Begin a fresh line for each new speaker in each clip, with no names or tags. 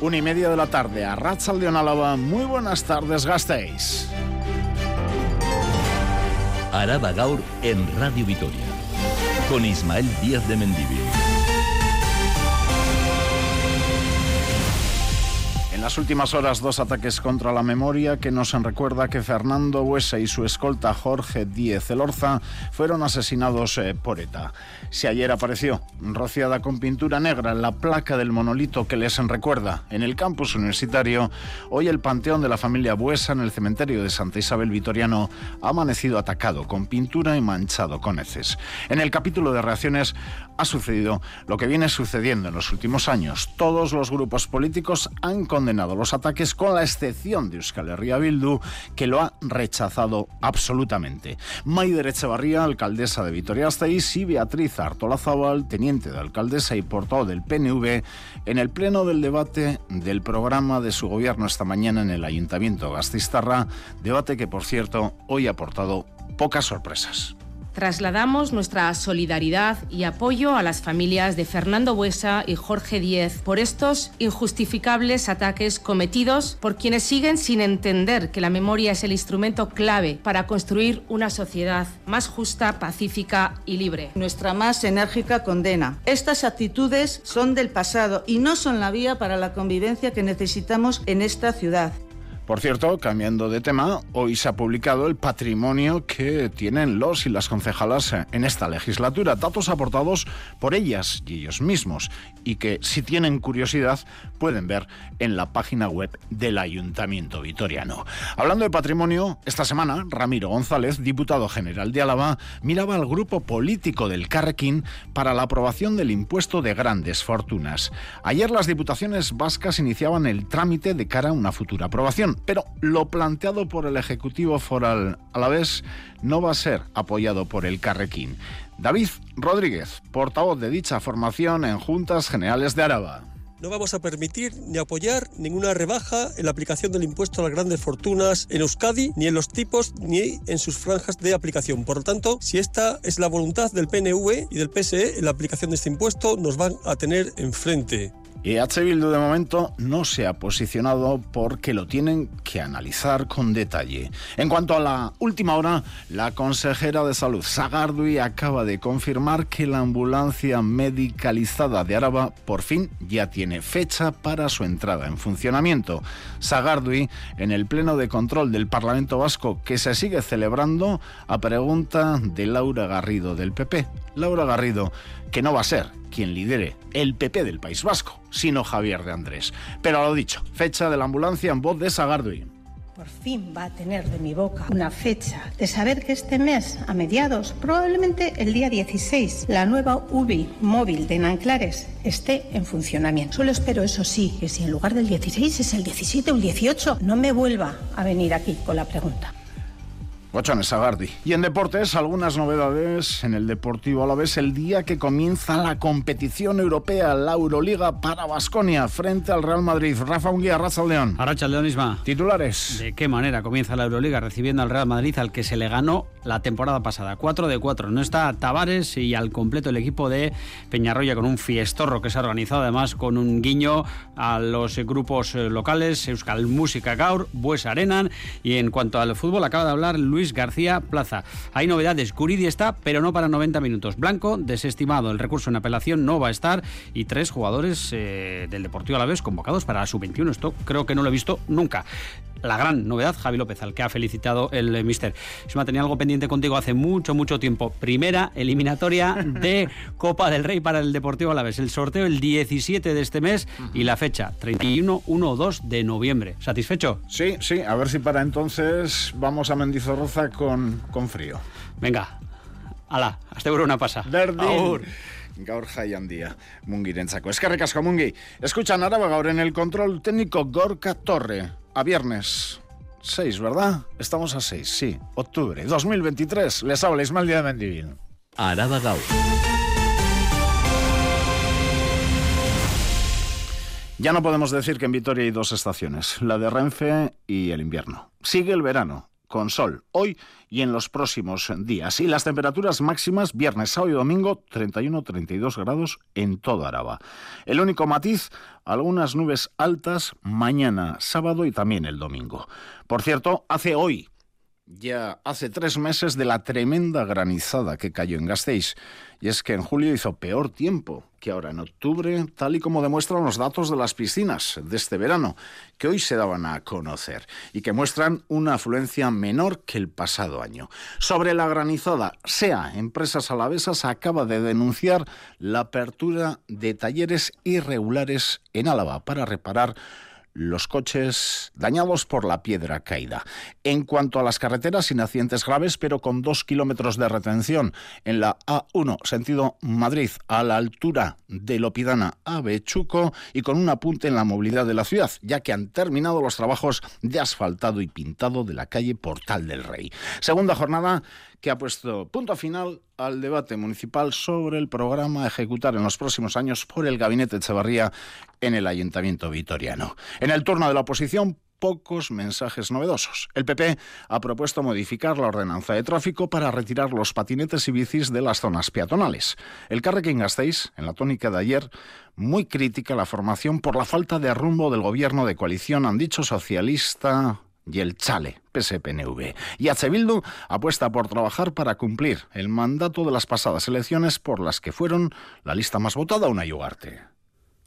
Una y media de la tarde a Ratzaldeon Álava. Muy buenas tardes, gastéis.
Araba Gaur en Radio Vitoria. Con Ismael Díaz de Mendivil.
En las últimas horas, dos ataques contra la memoria que nos recuerda que Fernando Buesa y su escolta Jorge Díez Elorza fueron asesinados eh, por ETA. Si ayer apareció rociada con pintura negra la placa del monolito que les recuerda en el campus universitario, hoy el panteón de la familia Buesa en el cementerio de Santa Isabel Vitoriano ha amanecido atacado con pintura y manchado con heces. En el capítulo de reacciones ha sucedido lo que viene sucediendo en los últimos años. Todos los grupos políticos han condenado los ataques con la excepción de Euskal Herria Bildu, que lo ha rechazado absolutamente. Maider Echevarría, alcaldesa de Vitoria-Gasteiz, y Beatriz Artolazábal, teniente de alcaldesa y portavoz del PNV, en el pleno del debate del programa de su gobierno esta mañana en el Ayuntamiento Gasteiztarra, debate que, por cierto, hoy ha aportado pocas sorpresas.
Trasladamos nuestra solidaridad y apoyo a las familias de Fernando Buesa y Jorge Díez por estos injustificables ataques cometidos por quienes siguen sin entender que la memoria es el instrumento clave para construir una sociedad más justa, pacífica y libre.
Nuestra más enérgica condena. Estas actitudes son del pasado y no son la vía para la convivencia que necesitamos en esta ciudad.
Por cierto, cambiando de tema, hoy se ha publicado el patrimonio que tienen los y las concejalas en esta legislatura, datos aportados por ellas y ellos mismos, y que si tienen curiosidad pueden ver en la página web del Ayuntamiento Vitoriano. Hablando de patrimonio, esta semana Ramiro González, diputado general de Álava, miraba al grupo político del Carrequín para la aprobación del impuesto de grandes fortunas. Ayer las diputaciones vascas iniciaban el trámite de cara a una futura aprobación pero lo planteado por el Ejecutivo Foral a la vez no va a ser apoyado por el Carrequín. David Rodríguez, portavoz de dicha formación en Juntas Generales de Araba.
No vamos a permitir ni apoyar ninguna rebaja en la aplicación del impuesto a las grandes fortunas en Euskadi, ni en los tipos, ni en sus franjas de aplicación. Por lo tanto, si esta es la voluntad del PNV y del PSE en la aplicación de este impuesto, nos van a tener enfrente.
Y H. Bildu de momento no se ha posicionado porque lo tienen que analizar con detalle. En cuanto a la última hora, la consejera de salud Sagardui acaba de confirmar que la ambulancia medicalizada de Araba por fin ya tiene fecha para su entrada en funcionamiento. Sagardui, en el pleno de control del Parlamento Vasco que se sigue celebrando a pregunta de Laura Garrido del PP. Laura Garrido, que no va a ser quien lidere el PP del País Vasco, sino Javier de Andrés. Pero a lo dicho, fecha de la ambulancia en voz de Sagardui.
Por fin va a tener de mi boca una fecha de saber que este mes, a mediados, probablemente el día 16, la nueva UBI móvil de Nanclares esté en funcionamiento. Solo espero, eso sí, que si en lugar del 16 es el 17 o el 18, no me vuelva a venir aquí con la pregunta.
Gochones Sagardi. Y en deportes, algunas novedades en el Deportivo a la vez el día que comienza la competición europea, la Euroliga para Basconia frente al Real Madrid. Rafa Unguía, Raza León.
Arracha León Isma.
Titulares.
¿De qué manera comienza la Euroliga recibiendo al Real Madrid al que se le ganó la temporada pasada? 4 de 4. No está Tavares y al completo el equipo de Peñarroya con un fiestorro que se ha organizado además con un guiño a los grupos locales, Euskal Música Gaur, Bues Arenan y en cuanto al fútbol acaba de hablar Luis Luis García Plaza. Hay novedades, Curidi está, pero no para 90 minutos. Blanco, desestimado, el recurso en apelación no va a estar y tres jugadores eh, del Deportivo a la vez convocados para la sub-21. Esto creo que no lo he visto nunca la gran novedad, Javi López, al que ha felicitado el eh, Mister. me tenía algo pendiente contigo hace mucho, mucho tiempo. Primera eliminatoria de Copa del Rey para el Deportivo Alavés. El sorteo el 17 de este mes y la fecha 31, 1 2 de noviembre. ¿Satisfecho?
Sí, sí. A ver si para entonces vamos a Mendizorroza con, con frío.
Venga. Ala, hasta una pasa.
Aur. Gaur jaiandia mungirentzako. Eskerrik asko mungi. Escuchan Araba gaur en el control técnico Gorka Torre. A viernes 6, ¿verdad? Estamos a 6, sí. Octubre 2023. Les habla Ismael Díaz de Mendivil.
Araba gaur.
Ya no podemos decir que en Vitoria hay dos estaciones, la de Renfe y el invierno. Sigue el verano, con sol hoy y en los próximos días. Y las temperaturas máximas viernes, sábado y domingo 31-32 grados en todo Araba. El único matiz, algunas nubes altas mañana, sábado y también el domingo. Por cierto, hace hoy ya hace tres meses de la tremenda granizada que cayó en Gasteiz. Y es que en julio hizo peor tiempo que ahora en octubre, tal y como demuestran los datos de las piscinas de este verano, que hoy se daban a conocer y que muestran una afluencia menor que el pasado año. Sobre la granizada, SEA, Empresas Alavesas, acaba de denunciar la apertura de talleres irregulares en Álava para reparar los coches dañados por la piedra caída. En cuanto a las carreteras, sin accidentes graves, pero con dos kilómetros de retención en la A1, sentido Madrid, a la altura de Lopidana a Bechuco y con un apunte en la movilidad de la ciudad, ya que han terminado los trabajos de asfaltado y pintado de la calle Portal del Rey. Segunda jornada que ha puesto punto final al debate municipal sobre el programa a ejecutar en los próximos años por el Gabinete Echevarría en el Ayuntamiento Vitoriano. En el turno de la oposición, pocos mensajes novedosos. El PP ha propuesto modificar la ordenanza de tráfico para retirar los patinetes y bicis de las zonas peatonales. El Carrequín Gasteiz, en la tónica de ayer, muy crítica la formación por la falta de rumbo del gobierno de coalición, han dicho socialista, y el Chale, PSPNV. Y H. Bildu apuesta por trabajar para cumplir el mandato de las pasadas elecciones por las que fueron la lista más votada una Ugarte.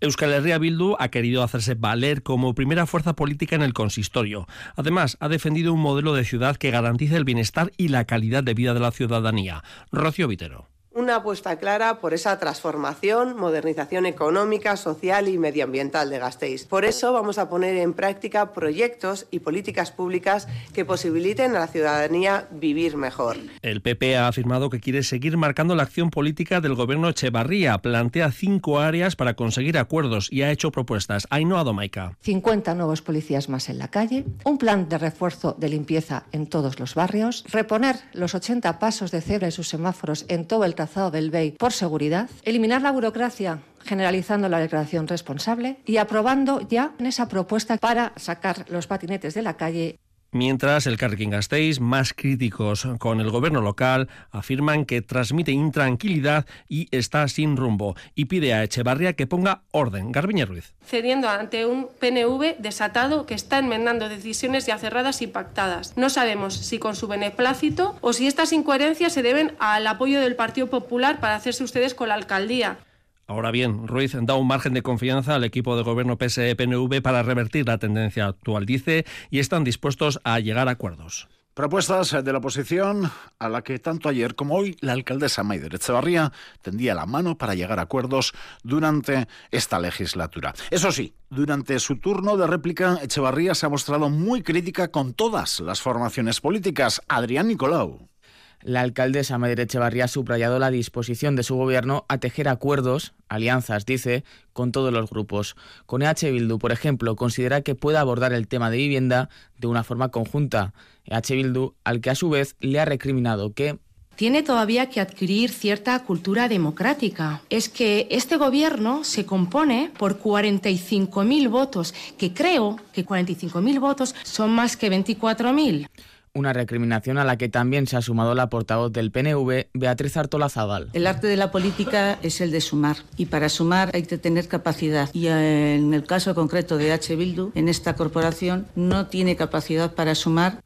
Euskal Herria Bildu ha querido hacerse valer como primera fuerza política en el consistorio. Además, ha defendido un modelo de ciudad que garantice el bienestar y la calidad de vida de la ciudadanía. Rocío Vitero
una apuesta clara por esa transformación, modernización económica, social y medioambiental de Gasteiz. Por eso vamos a poner en práctica proyectos y políticas públicas que posibiliten a la ciudadanía vivir mejor.
El PP ha afirmado que quiere seguir marcando la acción política del gobierno Echevarría. Plantea cinco áreas para conseguir acuerdos y ha hecho propuestas. Ainhoa Domaica.
50 nuevos policías más en la calle, un plan de refuerzo de limpieza en todos los barrios, reponer los 80 pasos de cebra y sus semáforos en todo el del BEI por seguridad, eliminar la burocracia generalizando la declaración responsable y aprobando ya esa propuesta para sacar los patinetes de la calle
Mientras el Carrequín Gasteiz, más críticos con el gobierno local, afirman que transmite intranquilidad y está sin rumbo y pide a Echevarría que ponga orden. Garbiña Ruiz.
Cediendo ante un PNV desatado que está enmendando decisiones ya cerradas y pactadas. No sabemos si con su beneplácito o si estas incoherencias se deben al apoyo del Partido Popular para hacerse ustedes con la alcaldía.
Ahora bien, Ruiz da un margen de confianza al equipo de gobierno PSE-PNV para revertir la tendencia actual, dice, y están dispuestos a llegar a acuerdos.
Propuestas de la oposición a la que tanto ayer como hoy la alcaldesa Maider Echevarría tendía la mano para llegar a acuerdos durante esta legislatura. Eso sí, durante su turno de réplica, Echevarría se ha mostrado muy crítica con todas las formaciones políticas. Adrián Nicolau.
La alcaldesa Mayer Echevarría ha subrayado la disposición de su gobierno a tejer acuerdos, alianzas, dice, con todos los grupos. Con EH Bildu, por ejemplo, considera que puede abordar el tema de vivienda de una forma conjunta. EH Bildu, al que a su vez le ha recriminado que
tiene todavía que adquirir cierta cultura democrática. Es que este gobierno se compone por 45.000 votos, que creo que 45.000 votos son más que 24.000
una recriminación a la que también se ha sumado la portavoz del PNV, Beatriz Artola Zaval.
El arte de la política es el de sumar y para sumar hay que tener capacidad y eh, en el caso concreto de H. Bildu, en esta corporación no tiene capacidad para sumar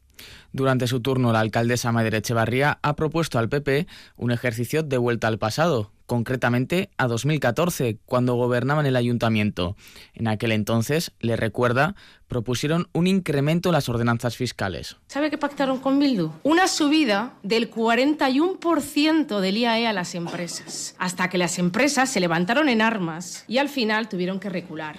durante su turno, la alcaldesa Mader Echevarría ha propuesto al PP un ejercicio de vuelta al pasado, concretamente a 2014, cuando gobernaban el ayuntamiento. En aquel entonces, le recuerda, propusieron un incremento en las ordenanzas fiscales.
¿Sabe qué pactaron con Bildu? Una subida del 41% del IAE a las empresas, hasta que las empresas se levantaron en armas y al final tuvieron que recular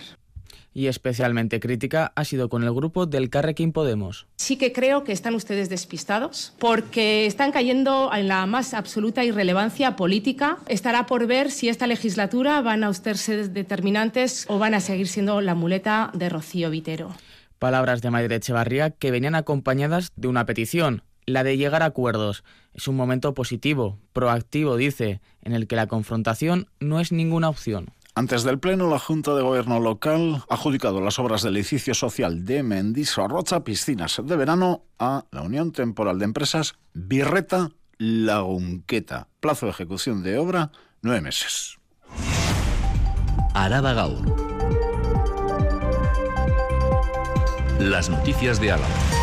y especialmente crítica ha sido con el grupo del Carrequín Podemos.
Sí que creo que están ustedes despistados porque están cayendo en la más absoluta irrelevancia política. Estará por ver si esta legislatura van a usted ser determinantes o van a seguir siendo la muleta de Rocío Vitero.
Palabras de Madrid Echevarría que venían acompañadas de una petición, la de llegar a acuerdos. Es un momento positivo, proactivo, dice, en el que la confrontación no es ninguna opción.
Antes del Pleno, la Junta de Gobierno local ha adjudicado las obras del edificio social de Rocha Piscinas de Verano, a la Unión Temporal de Empresas Birreta Lagunqueta. Plazo de ejecución de obra, nueve meses.
Araba Gaur. Las noticias de Álava.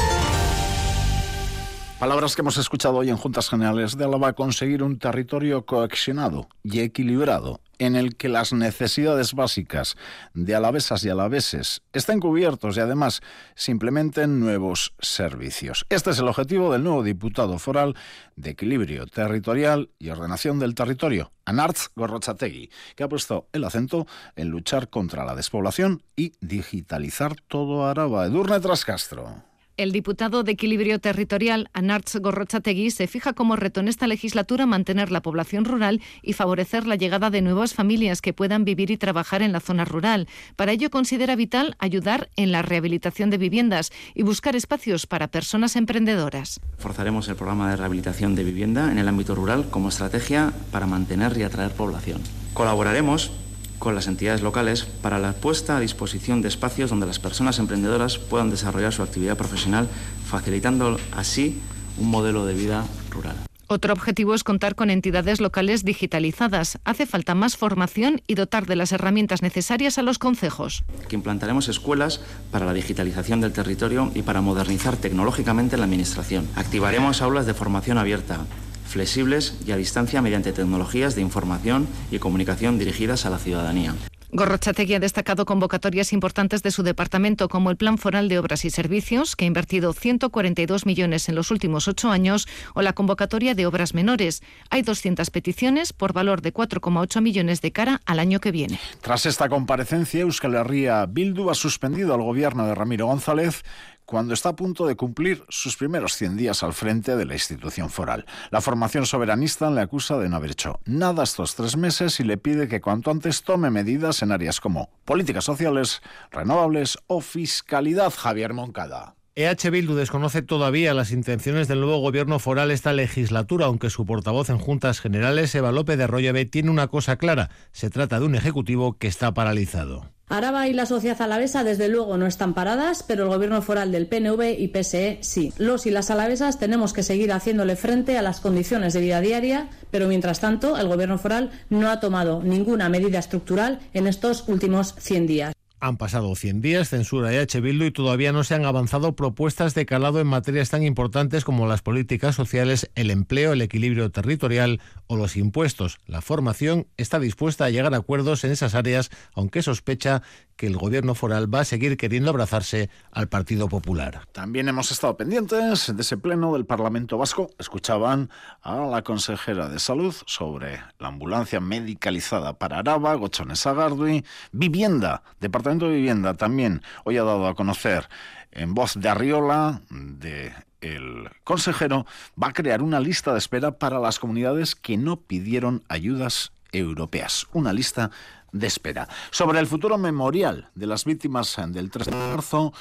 Palabras que hemos escuchado hoy en Juntas Generales de Álava, conseguir un territorio coexionado y equilibrado en el que las necesidades básicas de alavesas y alaveses estén cubiertos y además se implementen nuevos servicios. Este es el objetivo del nuevo diputado foral de Equilibrio Territorial y Ordenación del Territorio, Anartz Gorrochategui, que ha puesto el acento en luchar contra la despoblación y digitalizar todo Araba. Edurne Trascastro.
El diputado de Equilibrio Territorial, Anarch Gorrochategui, se fija como reto en esta legislatura mantener la población rural y favorecer la llegada de nuevas familias que puedan vivir y trabajar en la zona rural. Para ello considera vital ayudar en la rehabilitación de viviendas y buscar espacios para personas emprendedoras.
Forzaremos el programa de rehabilitación de vivienda en el ámbito rural como estrategia para mantener y atraer población. Colaboraremos con las entidades locales para la puesta a disposición de espacios donde las personas emprendedoras puedan desarrollar su actividad profesional, facilitando así un modelo de vida rural.
Otro objetivo es contar con entidades locales digitalizadas. Hace falta más formación y dotar de las herramientas necesarias a los concejos.
Que implantaremos escuelas para la digitalización del territorio y para modernizar tecnológicamente la Administración. Activaremos aulas de formación abierta flexibles y a distancia mediante tecnologías de información y comunicación dirigidas a la ciudadanía.
Gorrochategui ha destacado convocatorias importantes de su departamento, como el Plan Foral de Obras y Servicios, que ha invertido 142 millones en los últimos ocho años, o la convocatoria de obras menores. Hay 200 peticiones por valor de 4,8 millones de cara al año que viene.
Tras esta comparecencia, Euskal Herria Bildu ha suspendido al gobierno de Ramiro González cuando está a punto de cumplir sus primeros 100 días al frente de la institución foral. La formación soberanista le acusa de no haber hecho nada estos tres meses y le pide que cuanto antes tome medidas en áreas como políticas sociales, renovables o fiscalidad. Javier Moncada.
EH Bildu desconoce todavía las intenciones del nuevo gobierno foral esta legislatura, aunque su portavoz en Juntas Generales, Eva López de Arroyave, tiene una cosa clara. Se trata de un ejecutivo que está paralizado.
Araba y la sociedad alavesa desde luego no están paradas, pero el gobierno foral del PNV y PSE sí. Los y las alavesas tenemos que seguir haciéndole frente a las condiciones de vida diaria, pero mientras tanto el gobierno foral no ha tomado ninguna medida estructural en estos últimos 100 días.
Han pasado 100 días, censura EH Bildu y todavía no se han avanzado propuestas de calado en materias tan importantes como las políticas sociales, el empleo, el equilibrio territorial o los impuestos. La formación está dispuesta a llegar a acuerdos en esas áreas, aunque sospecha que el gobierno foral va a seguir queriendo abrazarse al Partido Popular.
También hemos estado pendientes de ese pleno del Parlamento Vasco. Escuchaban a la consejera de Salud sobre la ambulancia medicalizada para Araba, Gochones Agardui, vivienda, Departamento de Vivienda también hoy ha dado a conocer en voz de Arriola, de el consejero, va a crear una lista de espera para las comunidades que no pidieron ayudas europeas. Una lista de espera. Sobre el futuro memorial de las víctimas del 3 de marzo,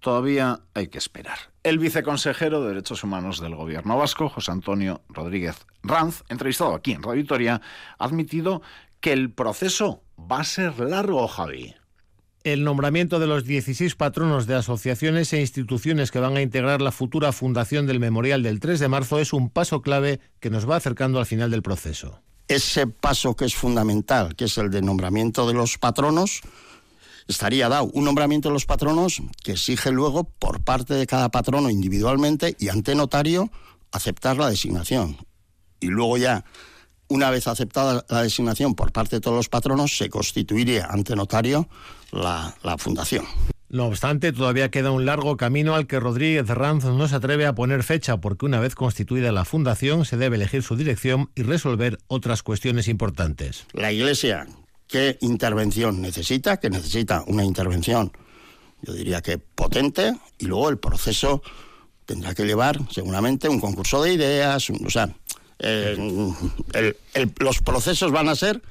todavía hay que esperar. El viceconsejero de Derechos Humanos del Gobierno Vasco, José Antonio Rodríguez Ranz, entrevistado aquí en Radio Victoria, ha admitido que el proceso va a ser largo, Javi.
El nombramiento de los 16 patronos de asociaciones e instituciones que van a integrar la futura fundación del Memorial del 3 de marzo es un paso clave que nos va acercando al final del proceso
ese paso que es fundamental, que es el de nombramiento de los patronos, estaría dado un nombramiento de los patronos que exige luego por parte de cada patrono individualmente y ante notario aceptar la designación. Y luego ya, una vez aceptada la designación por parte de todos los patronos, se constituiría ante notario la, la fundación.
No obstante, todavía queda un largo camino al que Rodríguez Ranz no se atreve a poner fecha, porque una vez constituida la fundación se debe elegir su dirección y resolver otras cuestiones importantes.
La Iglesia, ¿qué intervención necesita? Que necesita una intervención, yo diría que potente, y luego el proceso tendrá que llevar seguramente un concurso de ideas, o sea, eh, los procesos van a ser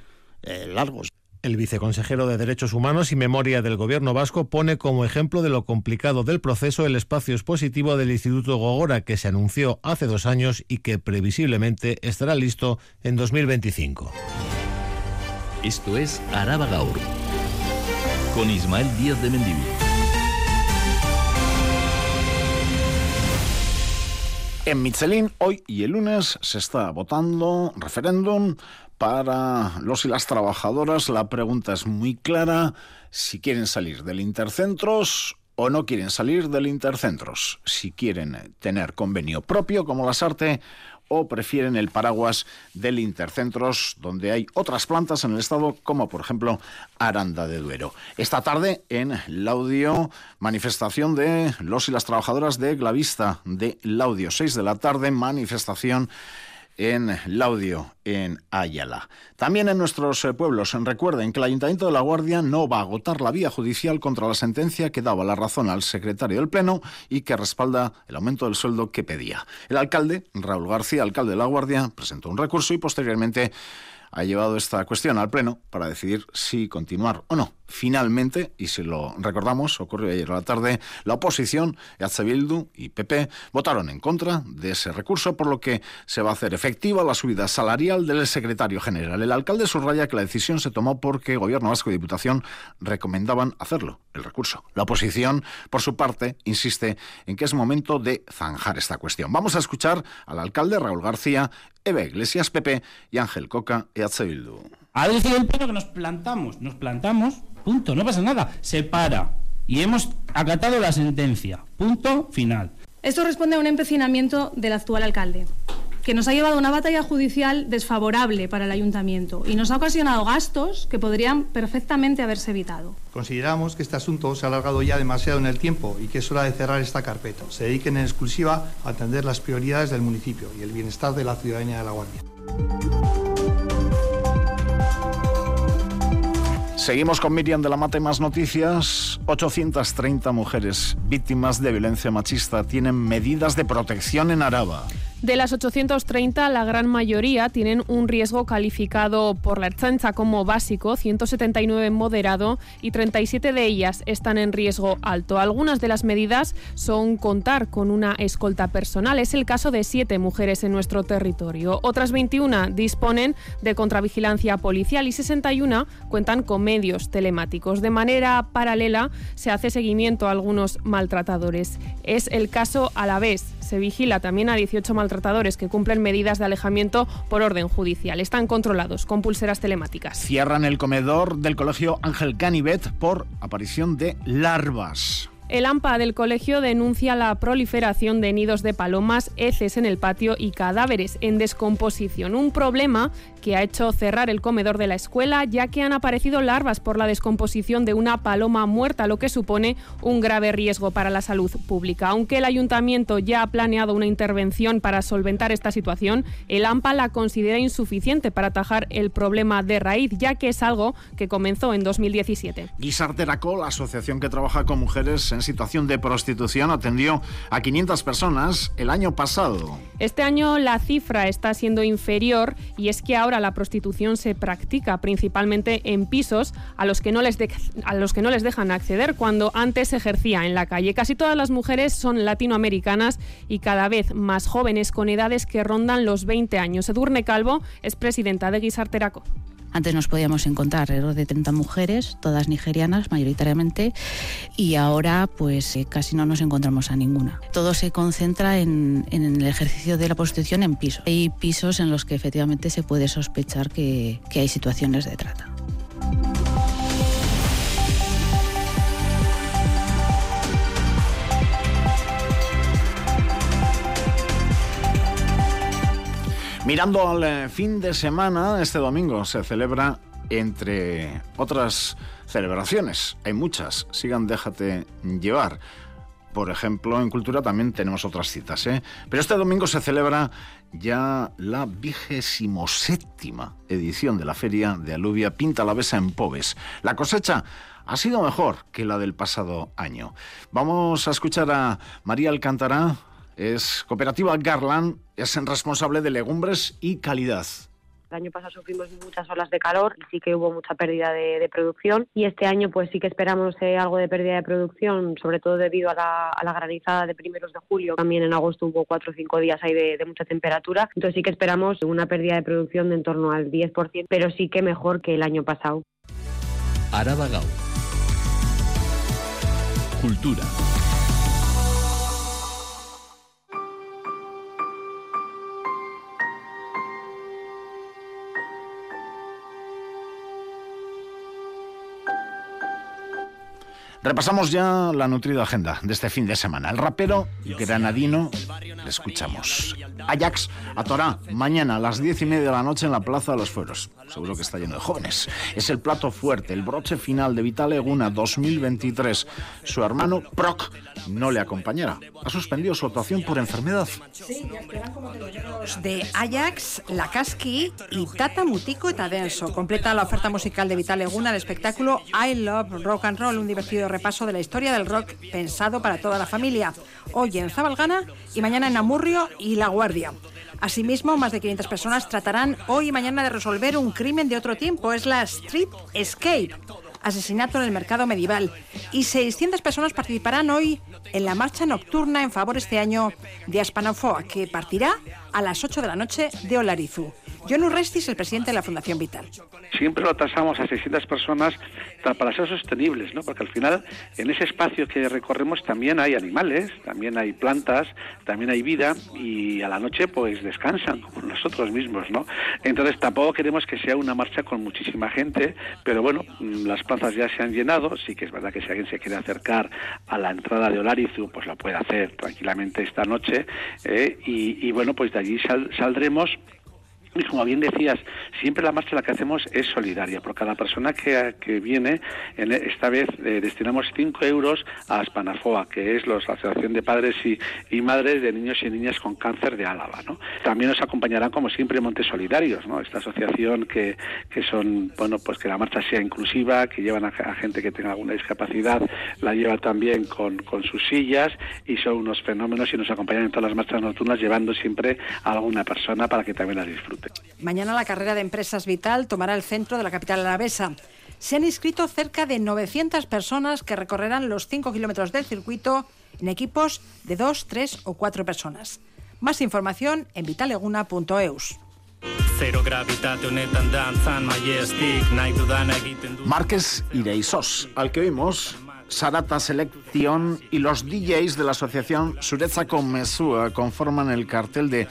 eh, largos.
El viceconsejero de Derechos Humanos y Memoria del Gobierno vasco pone como ejemplo de lo complicado del proceso el espacio expositivo del Instituto Gogora, que se anunció hace dos años y que previsiblemente estará listo en 2025.
Esto es Araba Gaur, con Ismael Díaz de Mendivil.
En Michelin, hoy y el lunes se está votando referéndum para los y las trabajadoras. La pregunta es muy clara, si quieren salir del Intercentros o no quieren salir del Intercentros, si quieren tener convenio propio como las Arte o prefieren el paraguas del Intercentros, donde hay otras plantas en el estado, como por ejemplo Aranda de Duero. Esta tarde en Laudio, manifestación de los y las trabajadoras de Glavista de Laudio, 6 de la tarde, manifestación en Laudio, en Ayala. También en nuestros eh, pueblos, recuerden que el Ayuntamiento de La Guardia no va a agotar la vía judicial contra la sentencia que daba la razón al secretario del Pleno y que respalda el aumento del sueldo que pedía. El alcalde, Raúl García, alcalde de La Guardia, presentó un recurso y posteriormente ha llevado esta cuestión al Pleno para decidir si continuar o no. Finalmente, y si lo recordamos, ocurrió ayer a la tarde, la oposición, Bildu y PP, votaron en contra de ese recurso, por lo que se va a hacer efectiva la subida salarial del secretario general. El alcalde subraya que la decisión se tomó porque Gobierno Vasco y Diputación recomendaban hacerlo, el recurso. La oposición, por su parte, insiste en que es momento de zanjar esta cuestión. Vamos a escuchar al alcalde Raúl García, Eva Iglesias PP y Ángel Coca, EH Bildu.
Ha decidido el pleno que nos plantamos, nos plantamos Punto, no pasa nada. Se para. Y hemos acatado la sentencia. Punto final.
Esto responde a un empecinamiento del actual alcalde, que nos ha llevado a una batalla judicial desfavorable para el ayuntamiento y nos ha ocasionado gastos que podrían perfectamente haberse evitado.
Consideramos que este asunto se ha alargado ya demasiado en el tiempo y que es hora de cerrar esta carpeta. Se dediquen en exclusiva a atender las prioridades del municipio y el bienestar de la ciudadanía de La Guardia.
Seguimos con Miriam de la Mata y más noticias. 830 mujeres víctimas de violencia machista tienen medidas de protección en Araba.
De las 830, la gran mayoría tienen un riesgo calificado por la Ertzaintza como básico, 179 moderado y 37 de ellas están en riesgo alto. Algunas de las medidas son contar con una escolta personal. Es el caso de siete mujeres en nuestro territorio. Otras 21 disponen de contravigilancia policial y 61 cuentan con medios telemáticos. De manera paralela se hace seguimiento a algunos maltratadores. Es el caso a la vez se vigila también a 18 maltratadores que cumplen medidas de alejamiento por orden judicial. Están controlados con pulseras telemáticas.
Cierran el comedor del colegio Ángel Canivet por aparición de larvas.
El AMPA del colegio denuncia la proliferación de nidos de palomas, heces en el patio y cadáveres en descomposición. Un problema que ha hecho cerrar el comedor de la escuela, ya que han aparecido larvas por la descomposición de una paloma muerta, lo que supone un grave riesgo para la salud pública. Aunque el ayuntamiento ya ha planeado una intervención para solventar esta situación, el AMPA la considera insuficiente para atajar el problema de raíz, ya que es algo que comenzó en 2017.
Guisarteraco, la asociación que trabaja con mujeres en situación de prostitución, atendió a 500 personas el año pasado.
Este año la cifra está siendo inferior y es que ahora la prostitución se practica principalmente en pisos a los que no les, dejan acceder cuando antes ejercía en la calle. Casi todas las mujeres son latinoamericanas y cada vez más jóvenes con edades que rondan los 20 años. Edurne Calvo es presidenta de Guisarteraco.
Antes nos podíamos encontrar alrededor de 30 mujeres, todas nigerianas mayoritariamente, y ahora pues eh, casi no nos encontramos a ninguna. Todo se concentra en, el ejercicio de la prostitución en pisos. Hay pisos en los que efectivamente se puede sospechar que hay situaciones de trata.
Mirando al eh, fin de semana, este domingo se celebra, entre otras celebraciones, hay muchas, sigan, déjate llevar. Por ejemplo, en cultura también tenemos otras citas, ¿eh? Pero este domingo se celebra ya la vigésimo séptima edición de la Feria de Aluvia Pinta la Besa en Pobes. La cosecha ha sido mejor que la del pasado año. Vamos a escuchar a María Alcántara, es Cooperativa Garland, es responsable de legumbres y calidad.
El año pasado sufrimos muchas olas de calor y sí que hubo mucha pérdida de, producción y este año pues sí que esperamos eh, algo de pérdida de producción, sobre todo debido a la, granizada de primeros de julio. También en agosto hubo cuatro o cinco días ahí de, de mucha temperatura, entonces sí que esperamos una pérdida de producción de en torno al 10%, pero sí que mejor que el año pasado.
Araba Cultura.
Repasamos ya la nutrida agenda de este fin de semana. El rapero granadino, le escuchamos. Ajax Torá, mañana a las diez y media de la noche en la Plaza de los Fueros. Seguro que está lleno de jóvenes. Es el plato fuerte, el broche final de Vital Eguna 2023. Su hermano, Proc, no le acompañará. Ha suspendido su actuación por enfermedad.
Sí, de Ajax, Lakaski y Tata Mutico Tadenso. Completa la oferta musical de Vital Eguna el espectáculo I Love Rock and Roll, un divertido repaso de la historia del rock pensado para toda la familia. Hoy en Zabalgana y mañana en Amurrio y La Guardia. Asimismo, más de 500 personas tratarán hoy y mañana de resolver un crimen de otro tiempo. Es la Street Escape, asesinato en el mercado medieval. Y 600 personas participarán hoy en la marcha nocturna en favor este año de Aspanofoa, que partirá a las 8 de la noche de Olarizu. John Urrestis, el presidente de la Fundación Vital.
Siempre lo tasamos a 600 personas para ser sostenibles, ¿no? porque al final en ese espacio que recorremos también hay animales, también hay plantas, también hay vida y a la noche pues descansan como nosotros mismos. ¿no? Entonces tampoco queremos que sea una marcha con muchísima gente, pero bueno, mm, las plazas ya se han llenado, sí que es verdad que si alguien se quiere acercar a la entrada de Olarizu, pues lo puede hacer tranquilamente esta noche ¿eh? y, bueno, pues de allí saldremos y como bien decías, siempre la marcha la que hacemos es solidaria. Por cada persona que, viene, en esta vez eh, destinamos 5 euros a Aspanafoa, que es la Asociación de Padres y, Madres de Niños y Niñas con Cáncer de Álava. ¿no? También nos acompañarán, como siempre, Montes Solidarios, ¿no? esta asociación que, que son, bueno, pues que la marcha sea inclusiva, que llevan a, gente que tenga alguna discapacidad, la lleva también con, con sus sillas y son unos fenómenos y nos acompañan en todas las marchas nocturnas llevando siempre a alguna persona para que también la disfrute.
Mañana la carrera de Empresas Vital tomará el centro de la capital alavesa. Se han inscrito cerca de 900 personas que recorrerán los 5 kilómetros del circuito en equipos de 2, 3 o 4 personas. Más información en vitaleguna.eus.
Márquez Ireisos, al que vimos Sarata Selección y los DJs de la asociación Sureza con Mesúa conforman el cartel de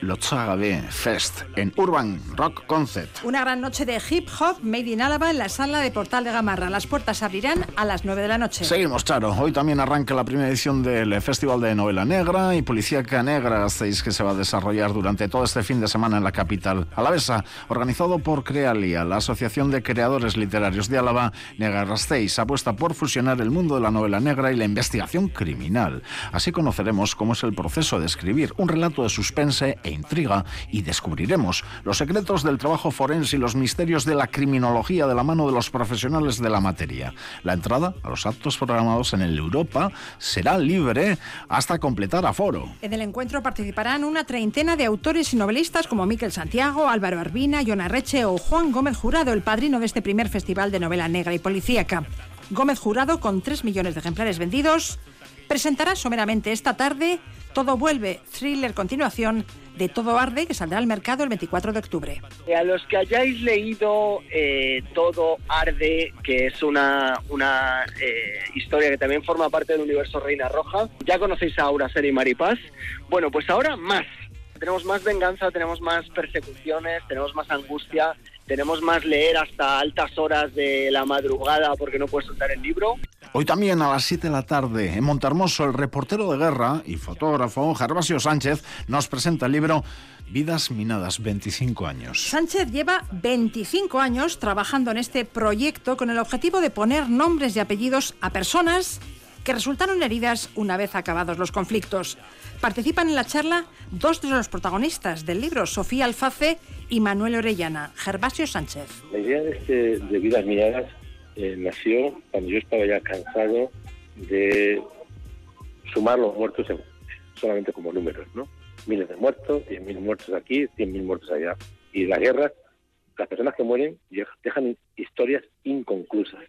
Lotzagabe Fest en Urban Rock Concept.
Una gran noche de hip hop made in Álava en la sala de Portal de Gamarra. Las puertas abrirán a las 9 de la noche.
Seguimos, Charo. Hoy también arranca la primera edición del Festival de Novela Negra y Policíaca Negra 6 que se va a desarrollar durante todo este fin de semana en la capital alavesa, organizado por Crealia, la Asociación de Creadores Literarios de Álava. Negra Rasteiz apuesta por fusionar el mundo de la novela negra y la investigación criminal. Así conoceremos cómo es el proceso de escribir un relato de suspense e intriga y descubriremos los secretos del trabajo forense y los misterios de la criminología de la mano de los profesionales de la materia. La entrada a los actos programados en el Europa será libre hasta completar aforo.
En el encuentro participarán una treintena de autores y novelistas como Miquel Santiago, Álvaro Arbina, Yona Reche o Juan Gómez Jurado, el padrino de este primer festival de novela negra y policíaca. Gómez Jurado, con 3 millones de ejemplares vendidos, presentará someramente esta tarde Todo vuelve, thriller continuación de Todo Arde, que saldrá al mercado el 24 de octubre.
A los que hayáis leído eh, Todo Arde, que es una, una eh, historia que también forma parte del universo Reina Roja, ya conocéis a Aura Ser y Maripaz. Bueno, pues ahora más. Tenemos más venganza, tenemos más persecuciones, tenemos más angustia, tenemos más leer hasta altas horas de la madrugada porque no puedes soltar el libro.
Hoy también a las 7 de la tarde en Montermoso, el reportero de guerra y fotógrafo Gervasio Sánchez nos presenta el libro Vidas Minadas, 25 años.
Sánchez lleva 25 años trabajando en este proyecto con el objetivo de poner nombres y apellidos a personas que resultaron heridas una vez acabados los conflictos. Participan en la charla dos de los protagonistas del libro, Sofía Alface y Manuel Orellana, Gervasio Sánchez.
La idea de, este, de Vidas Minadas eh, nació cuando yo estaba ya cansado de sumar los muertos solamente como números, ¿no? Miles de muertos, 10.000 muertos aquí, 100.000 muertos allá. Y las guerras las personas que mueren dejan historias inconclusas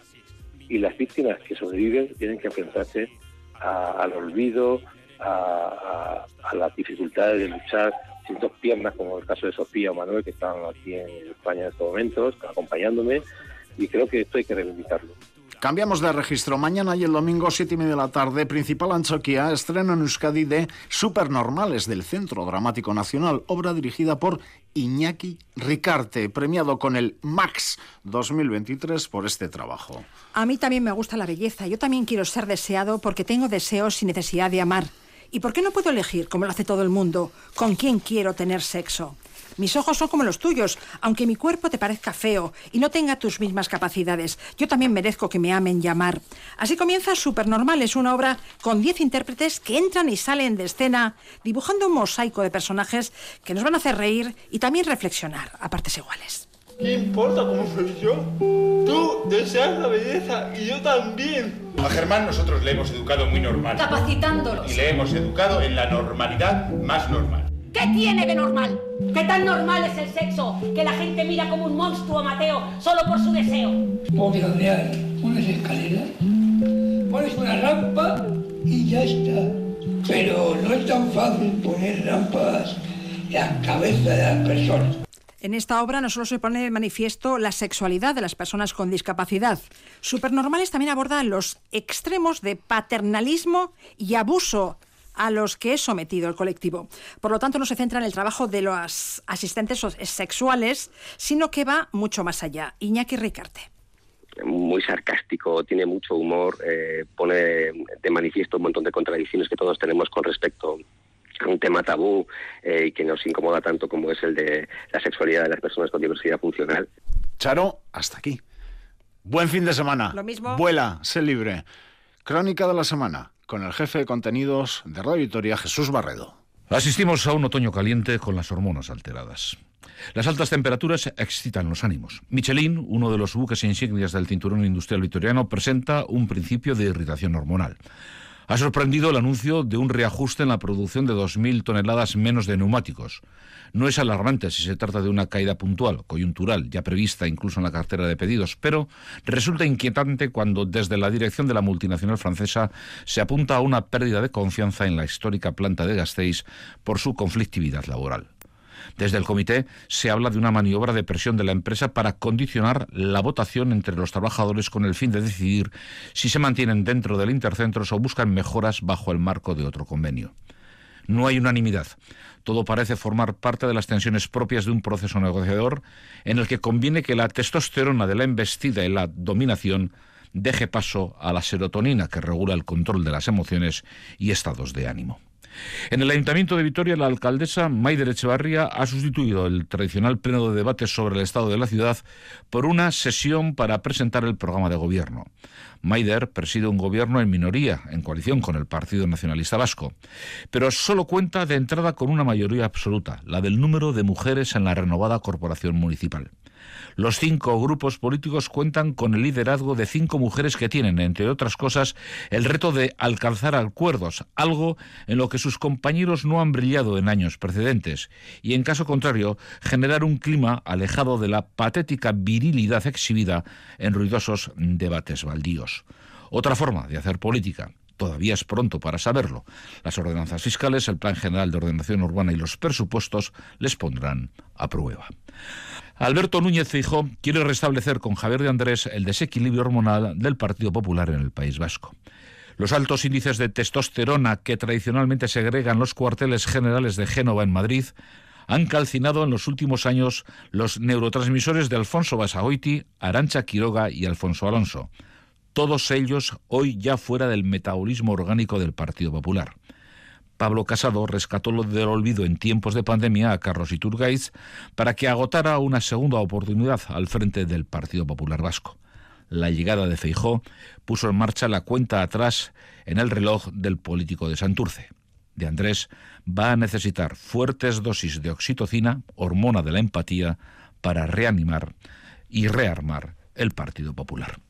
y las víctimas que sobreviven tienen que enfrentarse al olvido, a, las dificultades de luchar sin dos piernas, como el caso de Sofía o Manuel, que están aquí en España en estos momentos, acompañándome, y creo que esto hay que reivindicarlo.
Cambiamos de registro. Mañana y el domingo, siete y media de la tarde, Principal Anchoquia estreno en Euskadi de Supernormales del Centro Dramático Nacional, obra dirigida por Iñaki Ricarte, premiado con el Max 2023 por este trabajo.
A mí también me gusta la belleza. Yo también quiero ser deseado porque tengo deseos sin necesidad de amar. ¿Y por qué no puedo elegir, como lo hace todo el mundo, con quién quiero tener sexo? Mis ojos son como los tuyos, aunque mi cuerpo te parezca feo y no tenga tus mismas capacidades. Yo también merezco que me amen y amar. Así comienza Supernormal, es una obra con 10 intérpretes que entran y salen de escena, dibujando un mosaico de personajes que nos van a hacer reír y también reflexionar a partes iguales.
¿Qué importa cómo soy yo? Tú deseas la belleza y yo también.
A Germán nosotros le hemos educado muy normal.
Capacitándolos.
Y le hemos educado en la normalidad más normal.
¿Qué tiene de normal? ¿Qué tan normal es el sexo que la gente mira como un monstruo Mateo solo por su deseo?
Donde hay unas escaleras, pones una rampa y ya está. Pero no es tan fácil poner rampas en la cabeza de las personas.
En esta obra no solo se pone de manifiesto la sexualidad de las personas con discapacidad. Supernormales también aborda los extremos de paternalismo y abuso a los que es sometido el colectivo. Por lo tanto, no se centra en el trabajo de los asistentes sexuales, sino que va mucho más allá. Iñaki Ricarte
muy sarcástico, tiene mucho humor, eh, pone de manifiesto un montón de contradicciones que todos tenemos con respecto un tema tabú eh, y que nos incomoda tanto como es el de la sexualidad de las personas con diversidad funcional.
Charo, hasta aquí. Buen fin de semana.
Lo mismo.
Vuela, sé libre. Crónica de la semana, con el jefe de contenidos de Radio Victoria, Jesús Barredo.
Asistimos a un otoño caliente con las hormonas alteradas. Las altas temperaturas excitan los ánimos. Michelin, uno de los buques insignias del cinturón industrial victoriano, presenta un principio de irritación hormonal. Ha sorprendido el anuncio de un reajuste en la producción de 2.000 toneladas menos de neumáticos. No es alarmante si se trata de una caída puntual, coyuntural, ya prevista incluso en la cartera de pedidos, pero resulta inquietante cuando desde la dirección de la multinacional francesa se apunta a una pérdida de confianza en la histórica planta de Gasteiz por su conflictividad laboral. Desde el comité se habla de una maniobra de presión de la empresa para condicionar la votación entre los trabajadores con el fin de decidir si se mantienen dentro del intercentros o buscan mejoras bajo el marco de otro convenio. No hay unanimidad. Todo parece formar parte de las tensiones propias de un proceso negociador en el que conviene que la testosterona de la embestida y la dominación deje paso a la serotonina que regula el control de las emociones y estados de ánimo. En el Ayuntamiento de Vitoria, la alcaldesa Maider Echevarría ha sustituido el tradicional pleno de debate sobre el estado de la ciudad por una sesión para presentar el programa de gobierno. Maider preside un gobierno en minoría, en coalición con el Partido Nacionalista Vasco, pero solo cuenta de entrada con una mayoría absoluta, la del número de mujeres en la renovada corporación municipal. Los cinco grupos políticos cuentan con el liderazgo de cinco mujeres que tienen, entre otras cosas, el reto de alcanzar acuerdos, algo en lo que sus compañeros no han brillado en años precedentes, y en caso contrario, generar un clima alejado de la patética virilidad exhibida en ruidosos debates baldíos. Otra forma de hacer política, todavía es pronto para saberlo. Las ordenanzas fiscales, el Plan General de Ordenación Urbana y los presupuestos les pondrán a prueba. Alberto Núñez Feijóo quiere restablecer con Javier de Andrés el desequilibrio hormonal del Partido Popular en el País Vasco. Los altos índices de testosterona que tradicionalmente segregan los cuarteles generales de Génova en Madrid han calcinado en los últimos años los neurotransmisores de Alfonso Basagoiti, Arancha Quiroga y Alfonso Alonso. Todos ellos hoy ya fuera del metabolismo orgánico del Partido Popular. Pablo Casado rescató lo del olvido en tiempos de pandemia a Carlos Iturgaiz para que agotara una segunda oportunidad al frente del Partido Popular Vasco. La llegada de Feijó puso en marcha la cuenta atrás en el reloj del político de Santurce. De Andrés va a necesitar fuertes dosis de oxitocina, hormona de la empatía, para reanimar y rearmar el Partido Popular.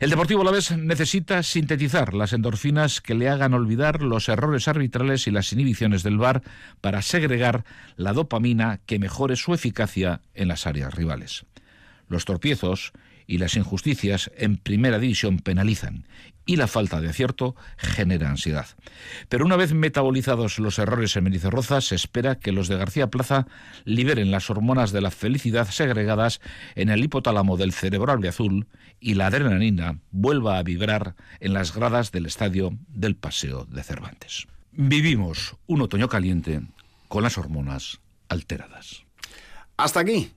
El Deportivo vez necesita sintetizar las endorfinas que le hagan olvidar los errores arbitrales y las inhibiciones del VAR para segregar la dopamina que mejore su eficacia en las áreas rivales. Los tropiezos y las injusticias en primera división penalizan y la falta de acierto genera ansiedad. Pero una vez metabolizados los errores en Menizorroza, se espera que los de García Plaza liberen las hormonas de la felicidad segregadas en el hipotálamo del cerebro azul y la adrenalina vuelva a vibrar en las gradas del estadio del Paseo de Cervantes. Vivimos un otoño caliente con las hormonas alteradas.
Hasta aquí